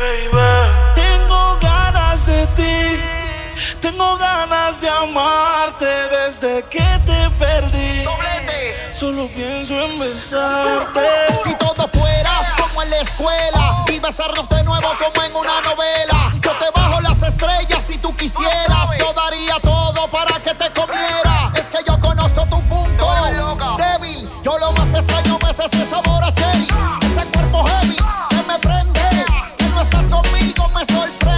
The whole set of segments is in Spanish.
Tengo ganas de ti, tengo ganas de amarte desde que te perdí. Solo pienso en besarte. Si todo fuera como en la escuela y besarnos de nuevo como en una novela. Yo te bajo las estrellas si tú quisieras. Yo daría todo para que te comiera. Es que yo conozco tu punto débil. Yo lo más que extraño me es ese sabor a cherry. Ese cuerpo heavy me estoy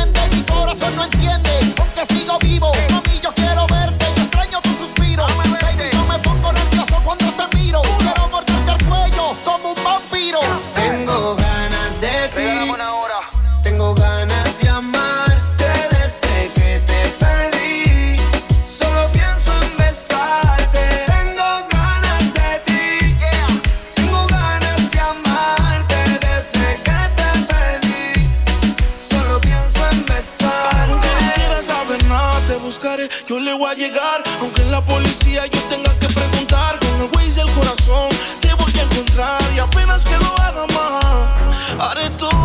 voy a llegar. Aunque en la policía yo tenga que preguntar, con el Waze del corazón te voy a encontrar. Y apenas que lo haga más, haré todo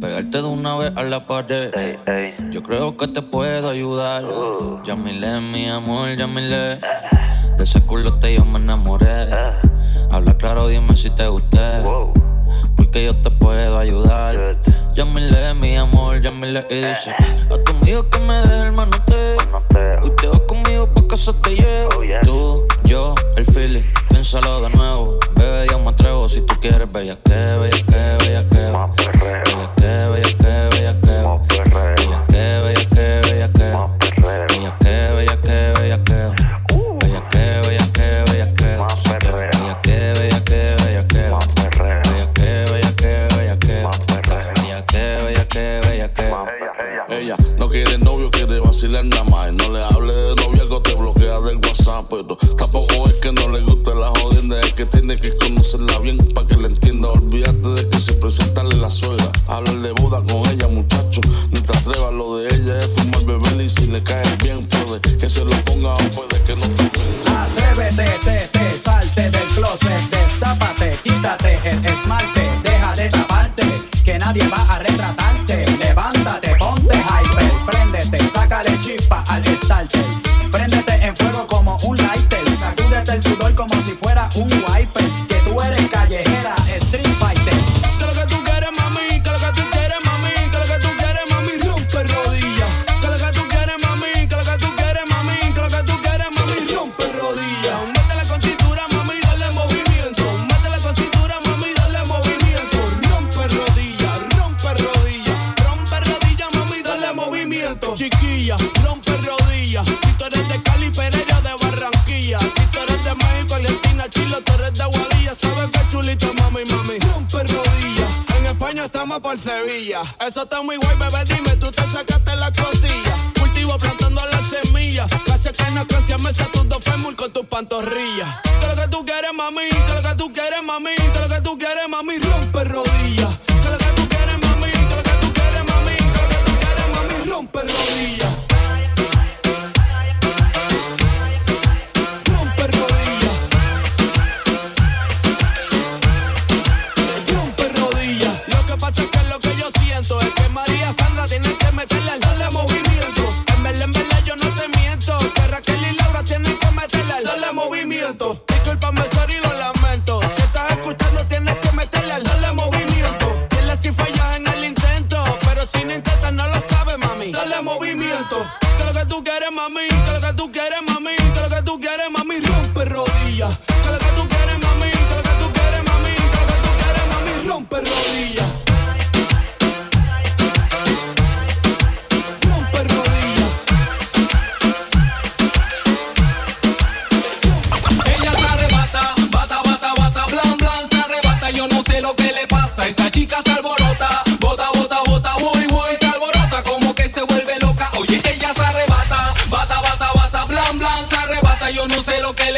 Pegarte de una vez a la pared. Yo creo que te puedo ayudar. Uh. Mi amor, Yamile. De ese culote yo me enamoré. Habla claro, dime si te gusté. Porque yo te puedo ayudar. Yamile, mi amor, Yamile. Y dice: A tu amigo que me dé el manote. Hoy te vas conmigo pa' casa te llevo. Tú, yo, el Philly. Piénsalo de nuevo. Bebé, yo me atrevo. Si tú quieres, bella que, bella que,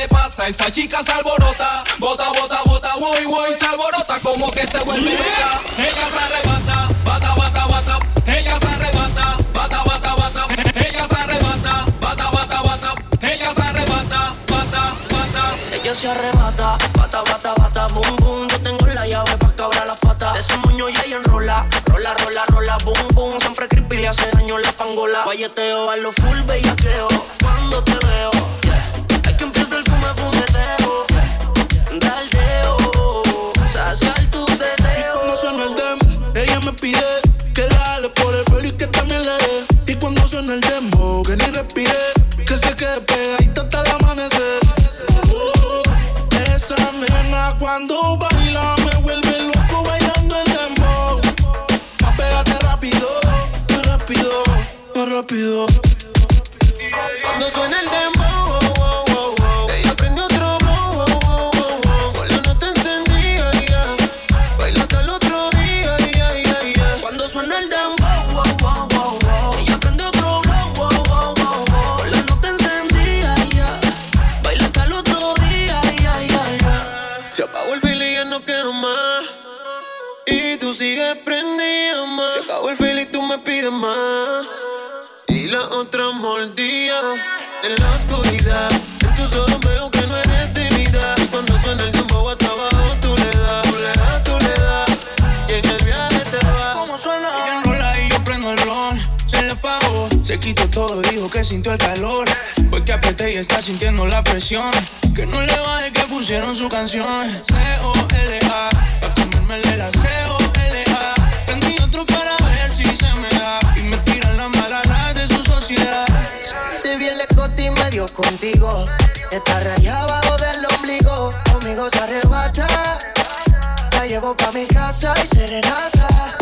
pasa? Esa chica se alborota, bota, bota, bota, uy, uy, se alborota como que se vuelve loca. Ella se arrebata, bata, bata, bata. Ella se arrebata, bata, bata, bata. Ella se arrebata, bata, bata, bata. Ella se arrebata, bata, bata. Ella se arrebata, bata, bata, bata, boom, boom. Yo tengo la llave para cabrar las patas. De ese moño y ella enrola, rola, rola, rola, boom, boom. Siempre creepy le hace daño la pangola. Guayeteo a lo full bellaqueo el calor. Que apreté y está sintiendo la presión. Que no le baje que pusieron su canción. C-O-L-A, pa' comérmele la C-O-L-A. Prendí otro para ver si se me da. Y me tiran las malas de su sociedad. Te vi en la escote y medio contigo. Está rayada abajo del ombligo. Conmigo se arrebata. La llevo pa' mi casa y serenata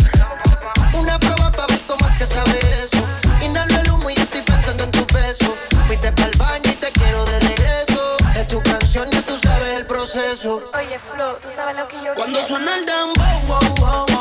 Oye, Flo, tú sabes lo que yo Cuando suena el dembow, wow, wow.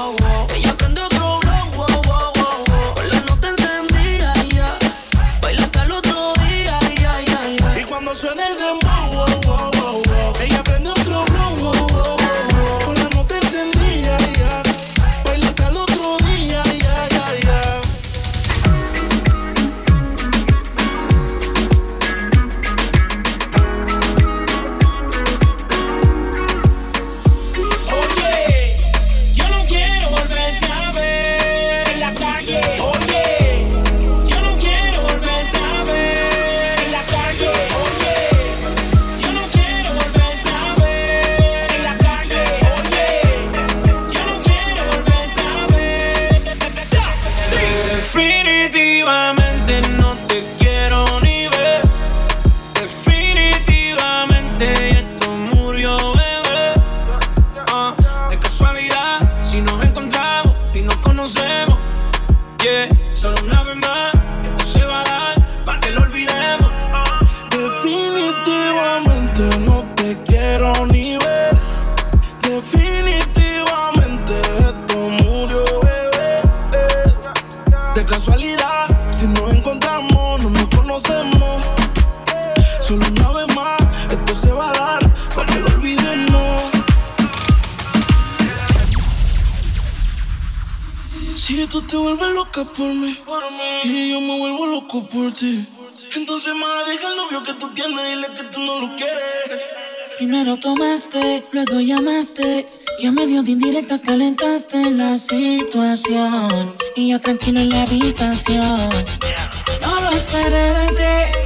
Si nos encontramos, no nos conocemos. Solo una vez más, esto se va a dar para que lo olvidemos. Si tú te vuelves loca por mí, por y yo me vuelvo loco por ti, entonces más deja el novio que tú tienes y dile que tú no lo quieres. Primero tomaste, luego llamaste. Y a medio de indirectas calentaste la situación. Y yo tranquilo en la habitación. No lo esperé de ti.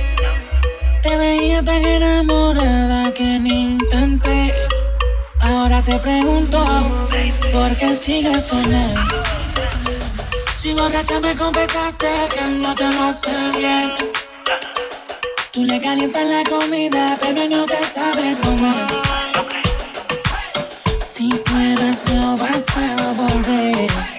Te veía tan enamorada que ni intenté. Ahora te pregunto, ¿por qué sigues con él? Si borracha me confesaste que no te lo hace bien. Tú le calientas la comida, pero no te sabe comer. Si pruebas, no vas a volver.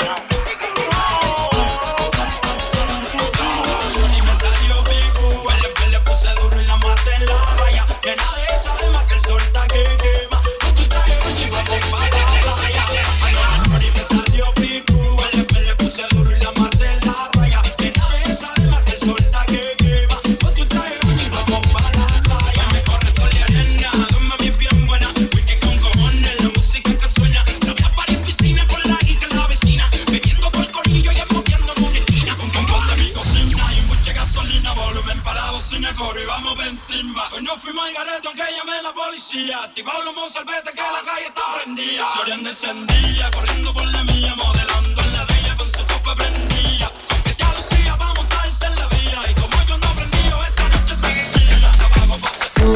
vete que la calle está prendida. Sorian descendía, corriendo por la mía, modelando en la de con su copa prendía. Que te alucía va a montarse en la vía. Y como yo no aprendió, esta noche seguía. Abajo pase tú.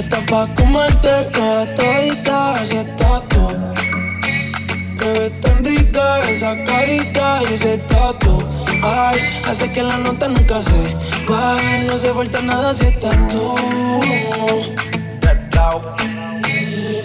Estás pa' comerte toda todita, así estás tú. Te ves tan rica esa carita y ese tatu. Ay, hace que la nota nunca se baje. No se falta nada si estás tú. out.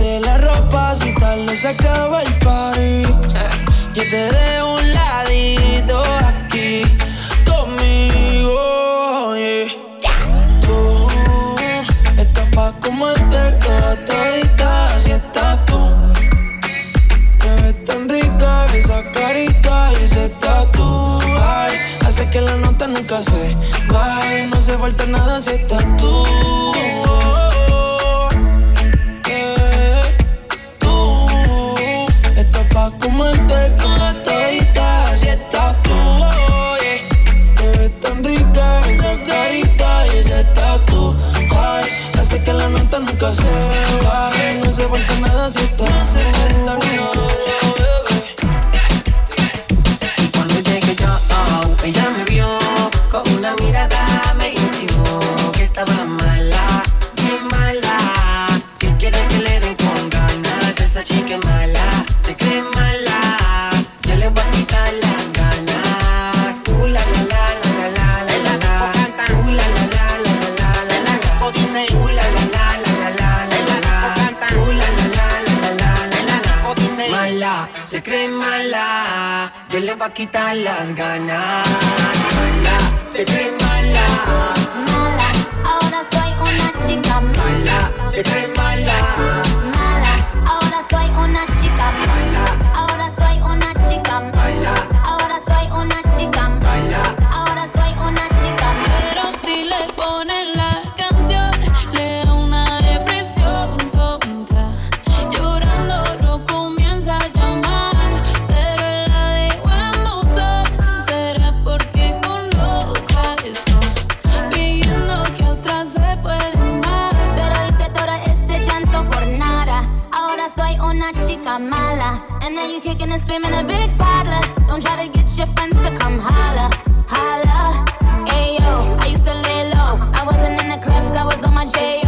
La ropa si tal le acaba el party. Yo te dejo un ladito aquí conmigo. yeah. Tú estás pa' comerte toda todita, así estás tú. Te ves tan rica esa carita y ese tatu. Ay, hace que la nota nunca se baje. No se falta nada si estás tú. Nunca se baje. No se falta nada si estás Mala, se cree mala. Yo le voy a quitar las ganas. Mala, se cree mala. Mala, ahora soy una chica Mala, se cree mala. mala. Ahora soy una chica Mala, chica mala. And now you kicking and screaming a big toddler. Don't try to get your friends to come holla. Holla. Ayo, I used to lay low. I wasn't in the clubs, I was on my J.O.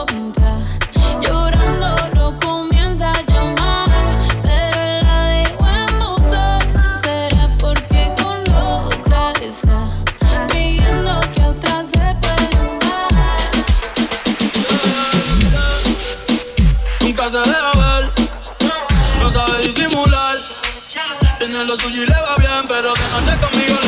lo suyo y le va bien, pero de noche conmigo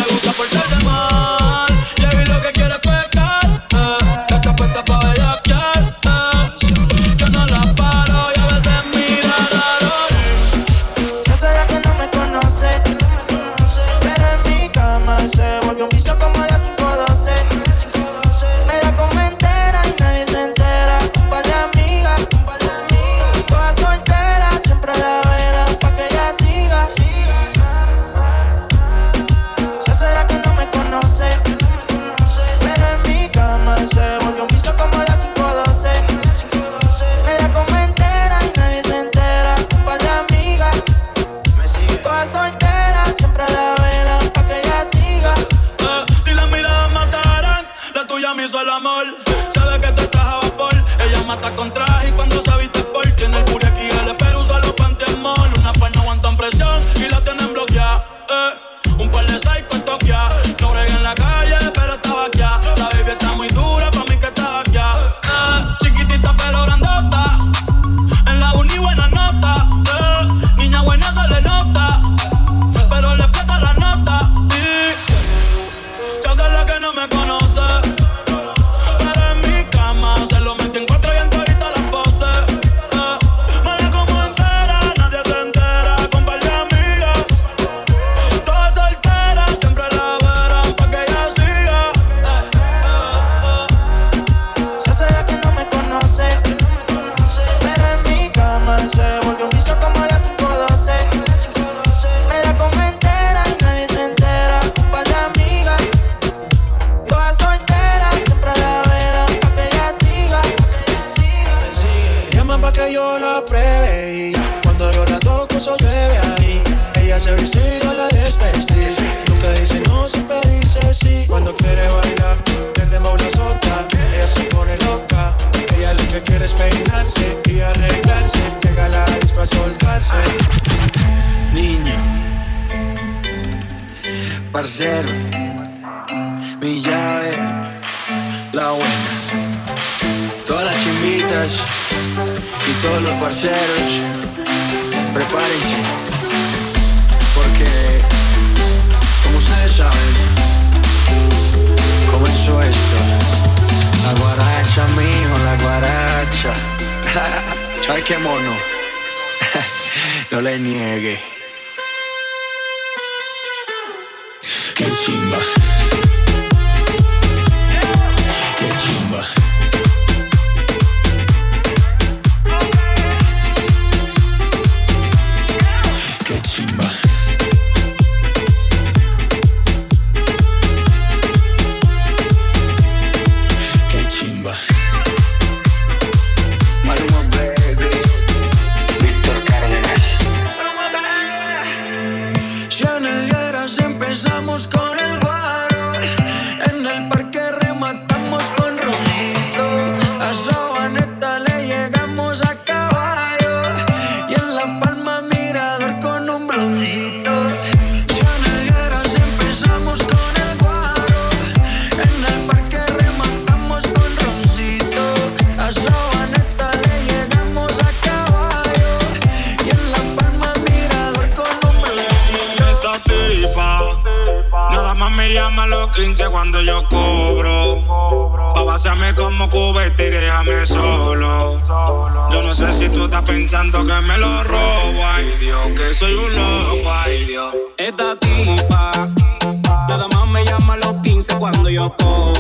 parcero, mi llave, la buena. Todas las chimbitas y todos los parceros, prepárense, porque como ustedes saben, comenzó esto. La guaracha, mijo, la guaracha. ¿Sabes qué mono? no le niegue. Qué chimba.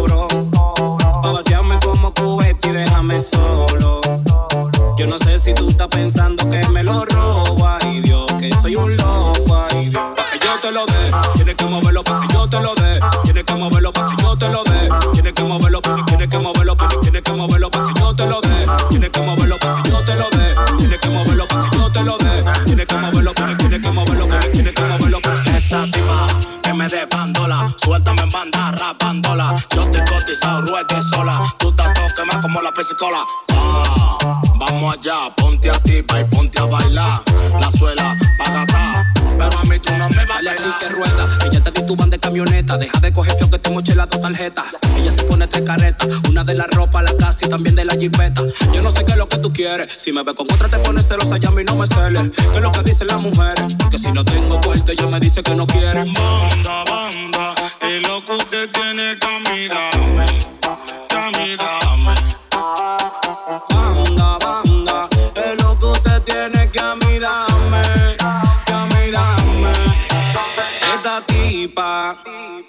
Pa' vaciarme como cubete y déjame solo. Yo no sé si tú estás pensando que me lo robo, ay Dios, que soy un loco, ay Dios. Pa' que yo te lo dé, tienes que moverlo pa' que yo te lo dé. Tienes que moverlo pa' que yo te lo dé. Tienes que moverlo, tienes que moverlo, tienes que moverlo pa' que yo te lo dé. Tienes que moverlo pa' que yo te lo dé. Tienes que moverlo pa' que yo te lo dé. Tienes que moverlo, tienes que moverlo, tienes que moverlo. Esa tipa que me dé Cotizado, ruede sola. Tú estás todo quemado como la pesicola. Ah, vamos allá, ponte a tipa y ponte a bailar. La suela pagata, pero a mí tú no me vales así que rueda, ya te tu van de camioneta. Deja de coger fio que te moché las dos tarjetas. Ella se pone tres carretas, una de la ropa, la casa y también de la jipeta. Yo no sé qué es lo que tú quieres. Si me ve con otra te pones celosa, ya a mí no me cele. ¿Qué es lo que dicen las mujeres? Que si no tengo puerto, ella me dice que no quiere. Banda, banda, y lo que usted tiene que a mí dame, que a mí dame.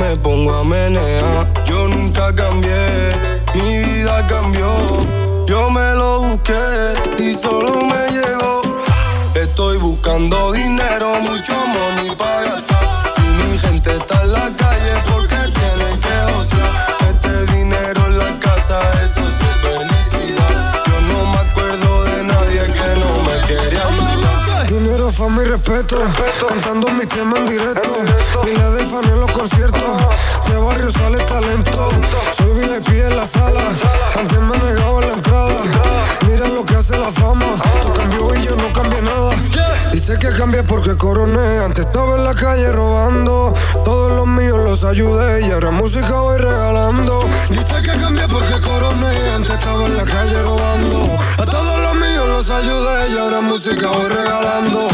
me pongo a menear. Yo nunca cambié, mi vida cambió. Yo me lo busqué y solo me llegó. Estoy buscando dinero, mucho money para gastar. Si mi gente está en la calle, porque tienen que josear. Este dinero en la casa, eso es su felicidad. Yo no me acuerdo de nadie que no me quería fama y respeto. Cantando mi tema en directo. Miles de fans en los conciertos. De barrio sale talento. Soy VIP en la sala. Antes me negaba la entrada. Mira lo que hace la fama. Tú cambió y yo no cambié nada. Dice que cambié porque coroné. Antes estaba en la calle robando. Todos los míos los ayudé. Y ahora música voy regalando. Dice que cambié porque coroné. Antes estaba en la calle robando. A todos los míos los ayudé. Y ahora música voy regalando.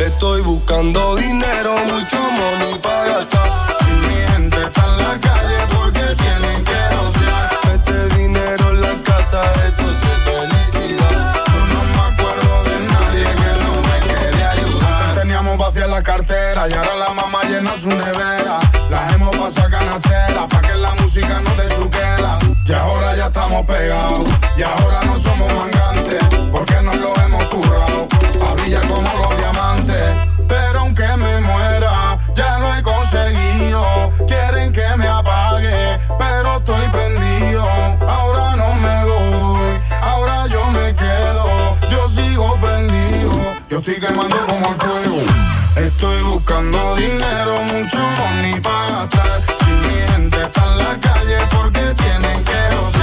Estoy buscando dinero, mucho money para gastar. Si mi gente está en la calle, porque tienen que josear. Este dinero en la casa, eso es su vacía la cartera y ahora la mamá llena su nevera. Las hemos pasado canastera pa' que la música no te chuquela. Y ahora ya estamos pegados y ahora no somos mangantes porque nos lo hemos currado. A brillar como los diamantes. Pero aunque me muera, ya lo he conseguido. Quieren que me apague, pero estoy prendido. Ahora no me voy, ahora yo me quedo. Yo sigo prendido, yo estoy quemando como el fuego. Estoy buscando dinero, mucho money para gastar. Si mi gente está en la calle, porque tienen que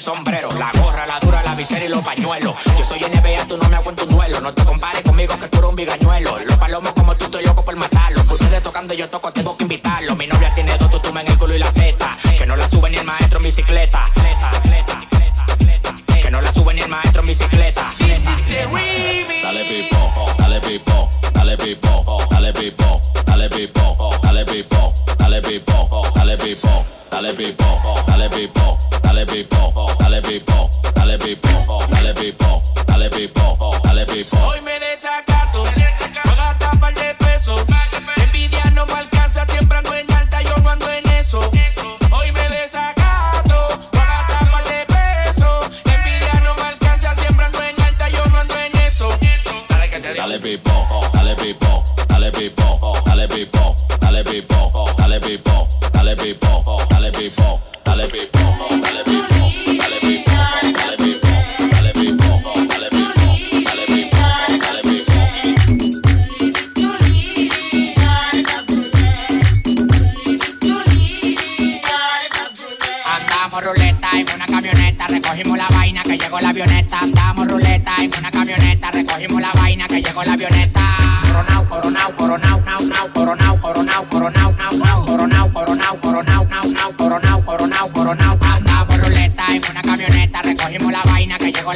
el sombrero La gorra, la dura, la visera y los pañuelos Yo soy NBA, tú no me aguanto un duelo No te compares conmigo que tú eres un bigañuelo Los palomos como tú, estoy loco por matarlo Ustedes tocando, yo toco, tengo que invitarlo Mi novia tiene dos tutumas en el culo y la teta Que no la sube ni el maestro en bicicleta Que no la sube ni el maestro en bicicleta Dale pipo, dale pipo, dale pipo, dale pipo, dale pipo, dale pipo, dale pipo, dale pipo, dale pipo, dale pipo, dale pipo, dale pipo, dale pipo, dale pipo, dale pipo, dale pipo. Hoy me desacato,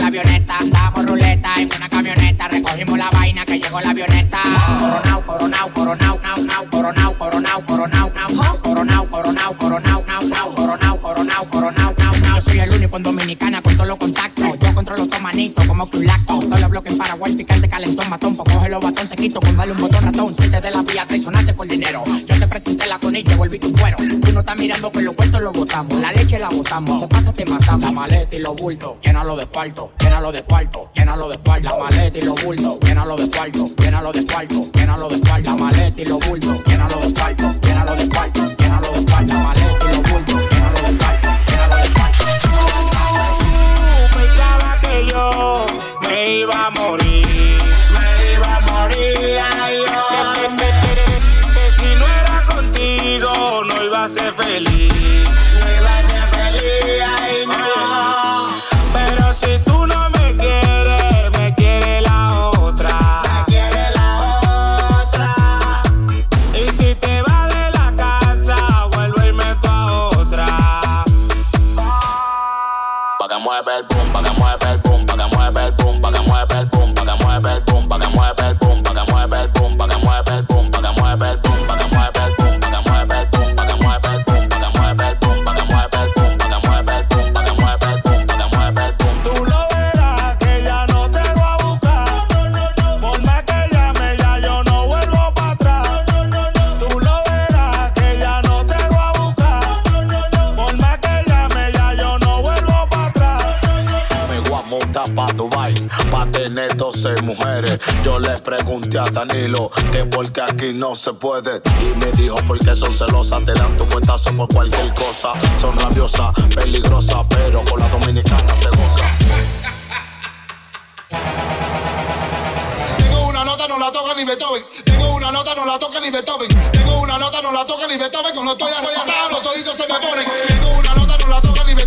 la avioneta. Andamos ruleta en una camioneta, recogimos la vaina que llegó la avioneta. controlo tu manito como que un pulaco. Todos los bloques en Paraguay, picante, calentón, matón. Pues coge los batón, te quito con darle un botón ratón. siete de la vía, te sonaste por dinero. Yo te presenté la con y te volví tu cuero. Tú no estás mirando que los puertos lo botamos. La leche la botamos, los pasos te matamos. La maleta y los bultos, llénalo de cuarto, llénalo de cuarto, llénalo de cuarto. La maleta y los bultos, llénalo de cuarto, llénalo de cuarto, llénalo de cuarto. La maleta y los llénalo de cuarto. me iba a morir. Me iba a morir, ay, ay. Que, que, que, si no era contigo, no iba a ser feliz. No iba a ser feliz, ay, no. Pero si tú Yo le pregunté a Danilo que porque aquí no se puede. Y me dijo porque son celosas, te dan tu fuetazo por cualquier cosa. Son rabiosas, peligrosas, pero con la dominicana se goza. Tengo una nota, no la toca ni Beethoven. Tengo una nota, no la toca ni Beethoven. Tengo una nota, no la toca ni Beethoven. Cuando estoy arrebatado, los ojitos se me ponen. Tengo una nota, no la toca ni Beethoven.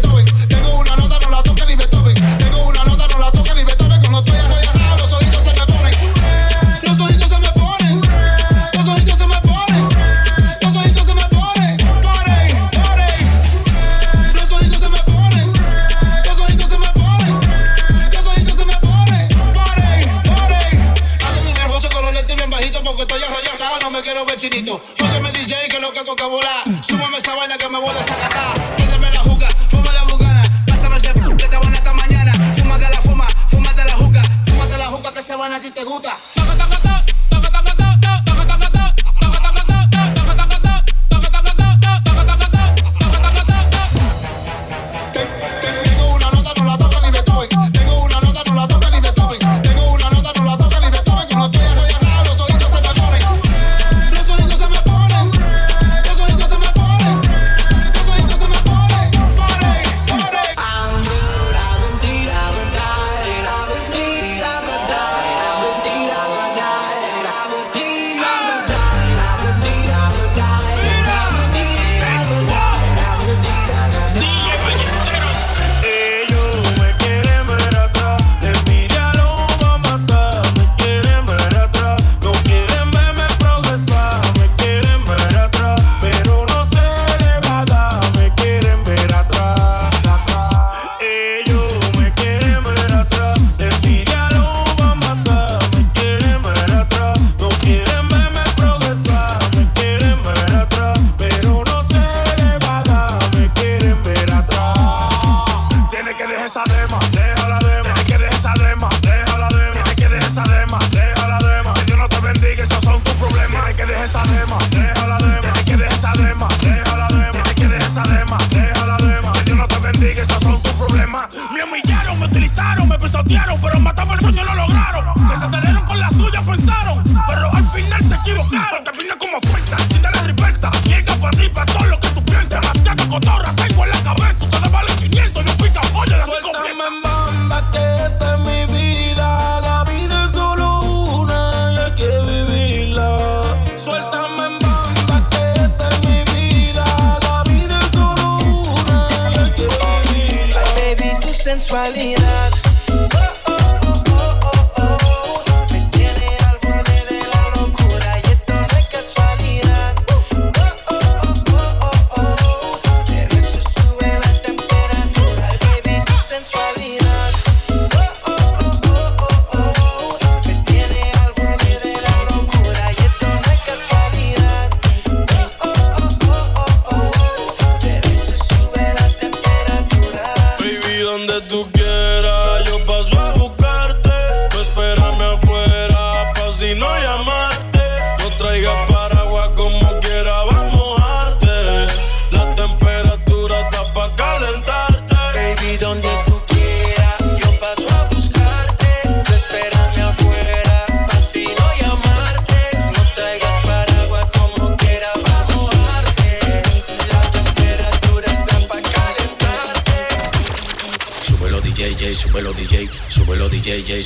pisotearon, pero matamos el sueño no lograron. Que se salieron con la suya, pensaron, pero al final se equivocaron. Termina como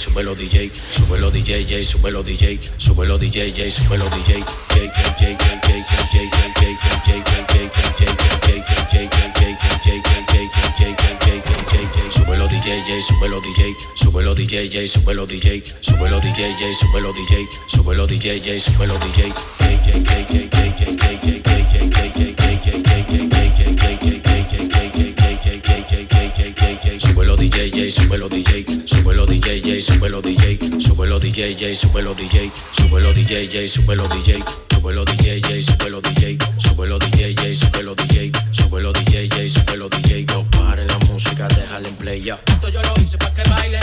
súbelo DJ, súbelo DJ, J, súbelo DJ, súbelo DJ, J, súbelo DJ, J, J, J, Súbelo DJ, J, súbelo DJ, súbelo DJ, J, súbelo DJ, súbelo DJ, J, súbelo DJ, súbelo DJ, J, súbelo DJ, J, J, J, J, J, DJ, J, súbelo DJ, súbelo DJ, J, súbelo DJ, súbelo DJ, J, súbelo DJ, súbelo DJ, J, súbelo DJ, súbelo DJ, J, súbelo DJ, no pare la música, déjala en play ya. Esto yo lo hice pa' que bailen,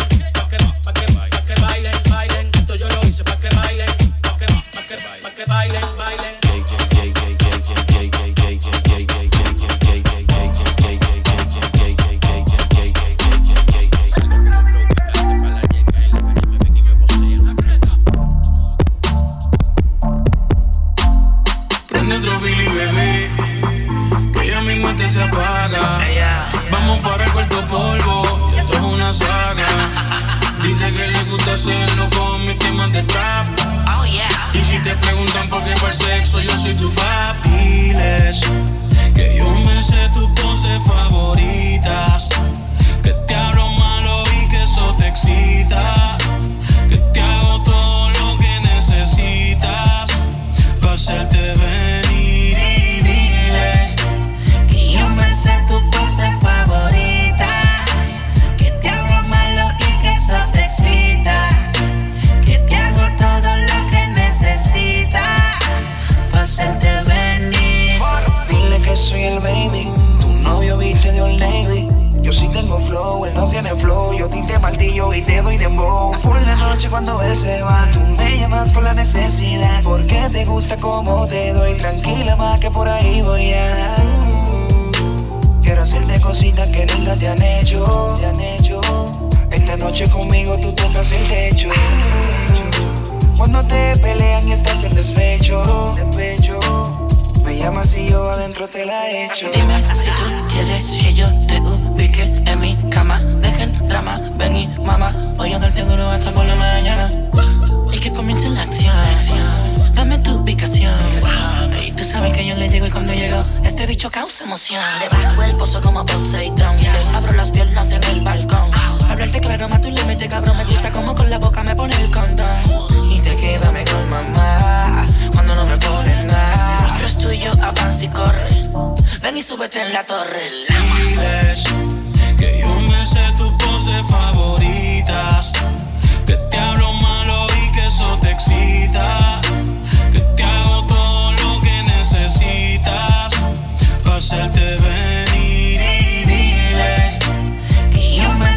pelean y estás en despecho. Me llamas y yo adentro te la echo. Dime si tú quieres que yo te ubique en mi cama. Dejen drama, ven y mamá. Voy a darte duro hasta por la mañana. Y que comience la acción. Dame tu ubicación. Y tú sabes que yo le llego y cuando llego, este bicho causa emoción. Le bajo el pozo como Poseidón. Abro las piernas en el balcón. Hablarte claro, más tu límite, cabrón. Me gusta como con la boca me pone el condón. Y te queda mejor, mamá. Cuando no me ponen nada. Este bicho es tuyo, avanza y corre. Ven y súbete en la torre. Diles que yo me sé tus poses favoritas. Que te hablo malo y que eso te excita. Que te hago todo lo que necesitas. Pa' hacerte venir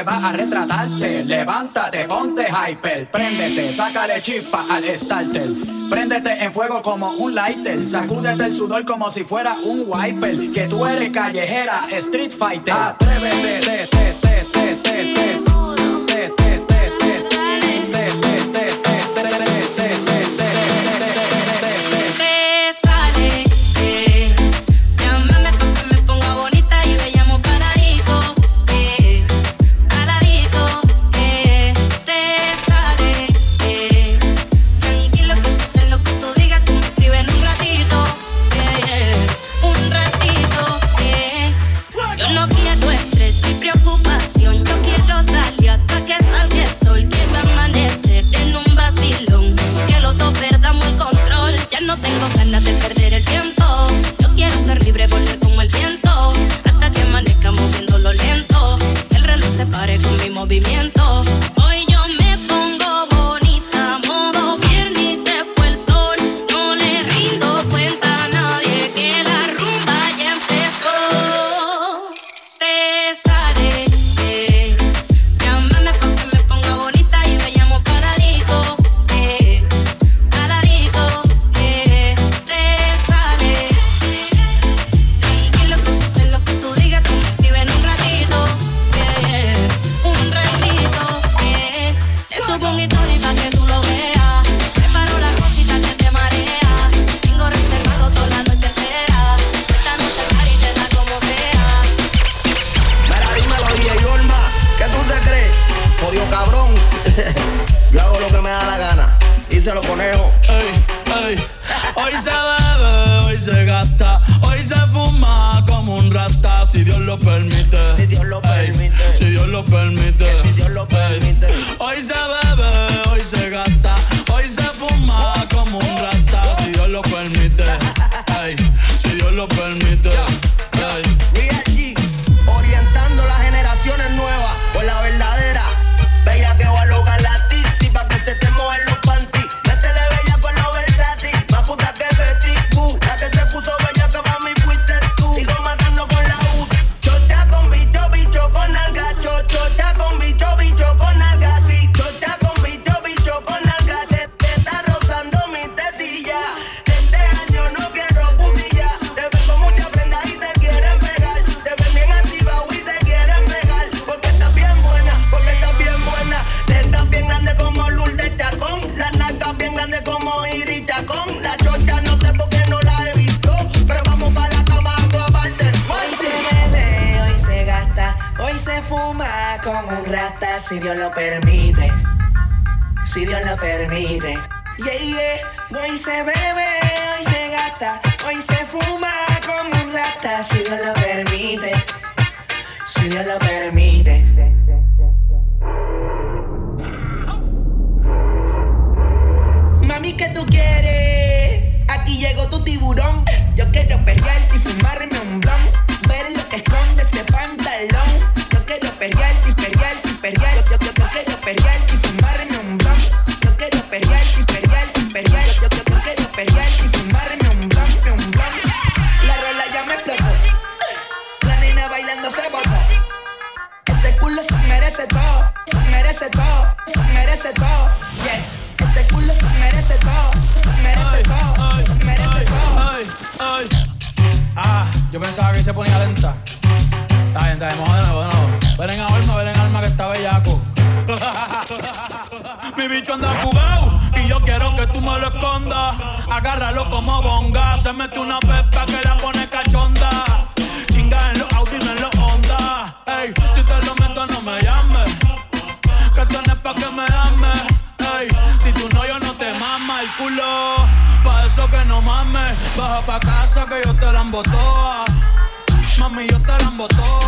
que va a retratarte. Levántate, ponte hyper, préndete, sácale chispa al starter. Préndete en fuego como un lighter, sacúdete el sudor como si fuera un wiper. Que tú eres callejera, street fighter. Atrévete, Mami, yo te la embotó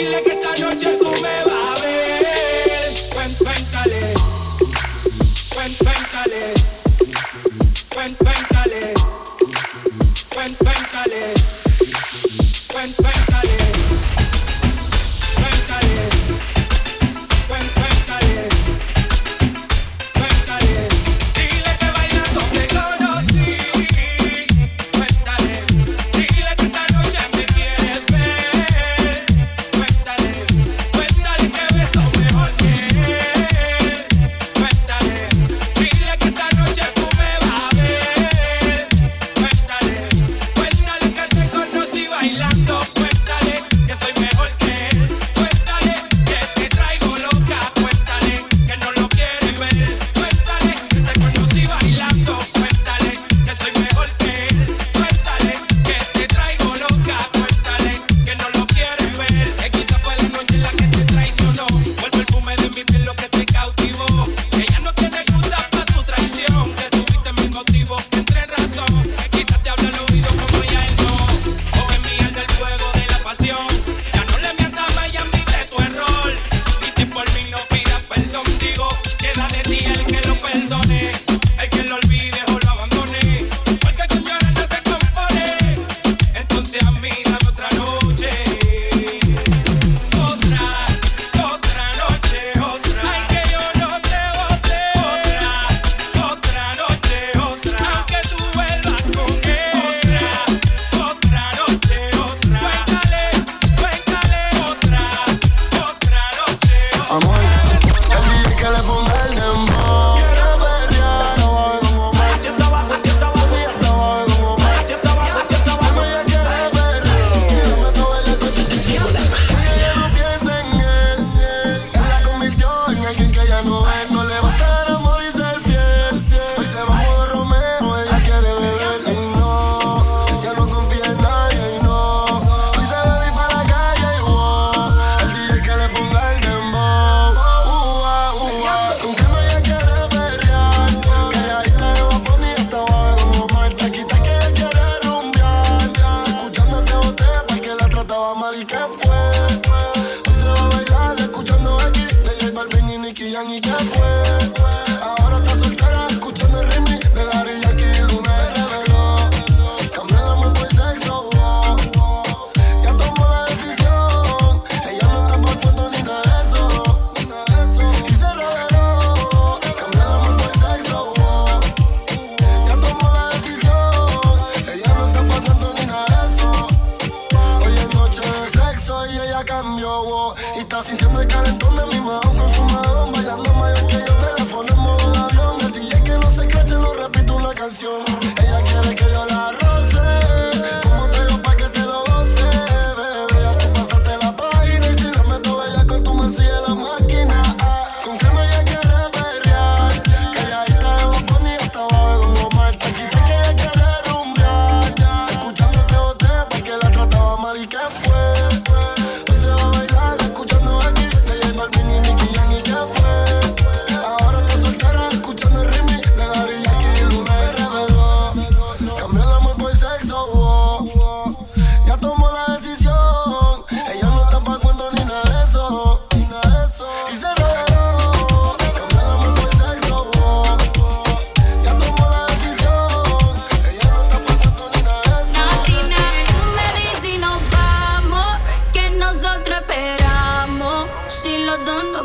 dile que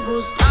gusta.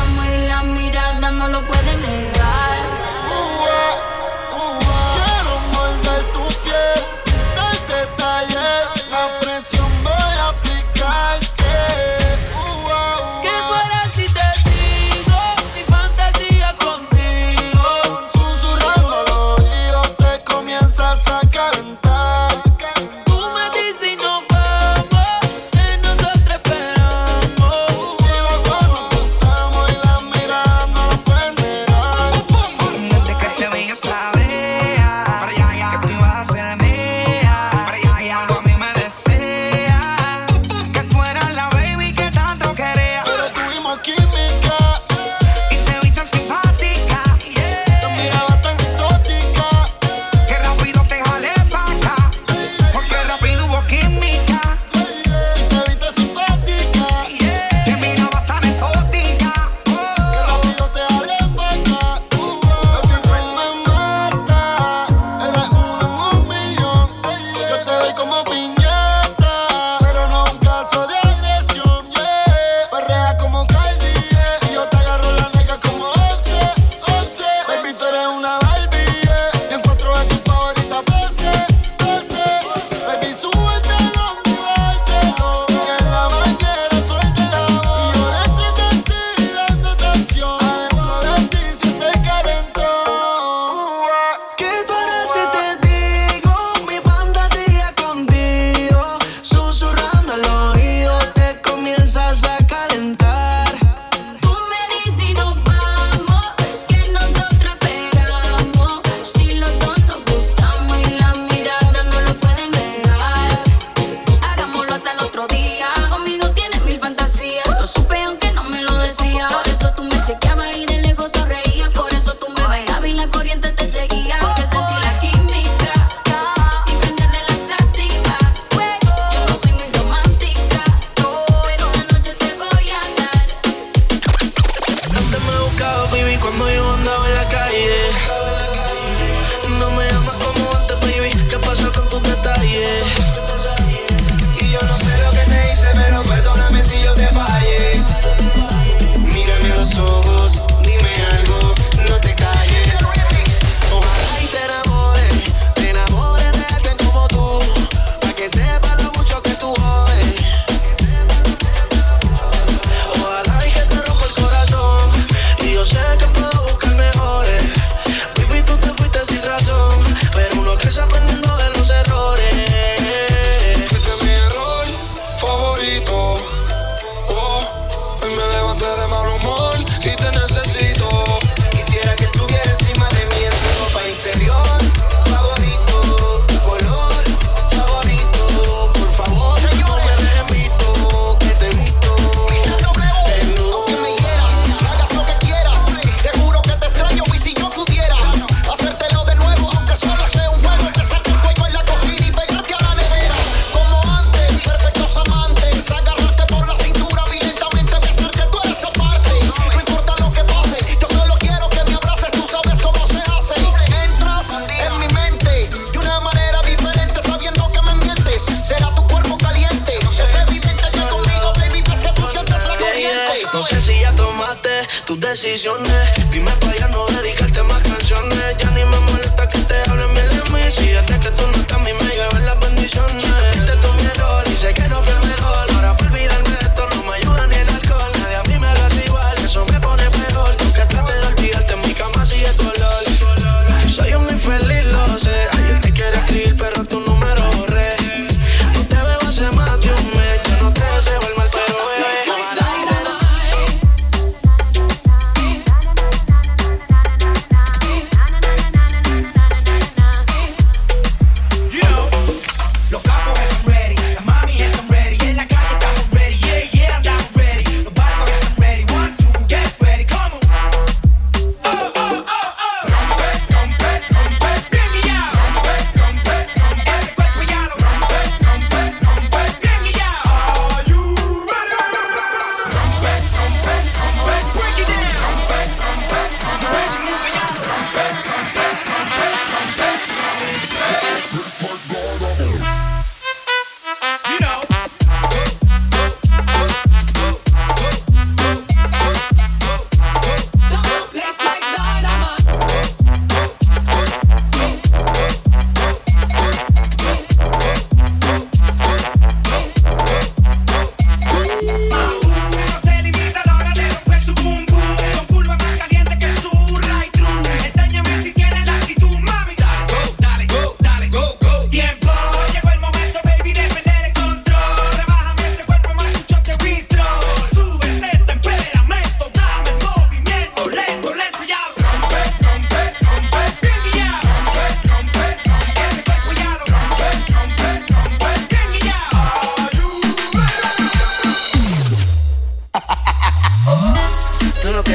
Dime para ya no dedicarte más canciones. Ya ni me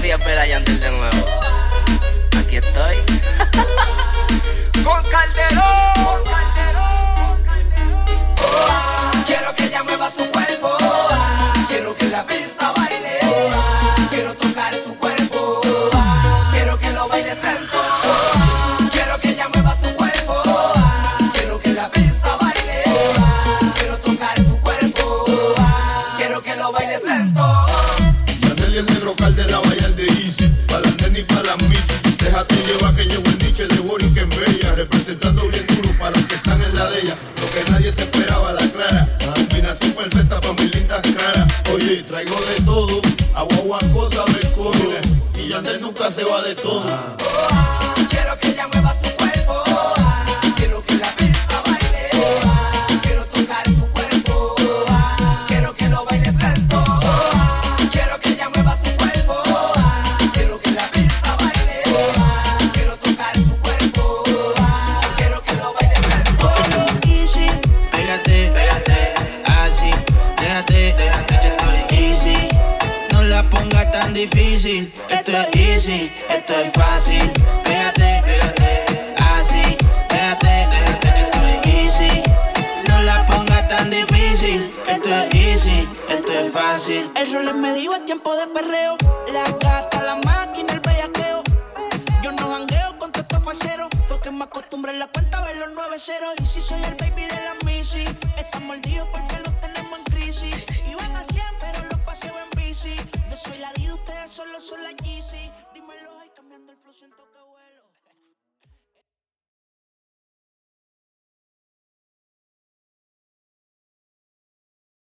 Díaz Velayantil de nuevo. Aquí estoy.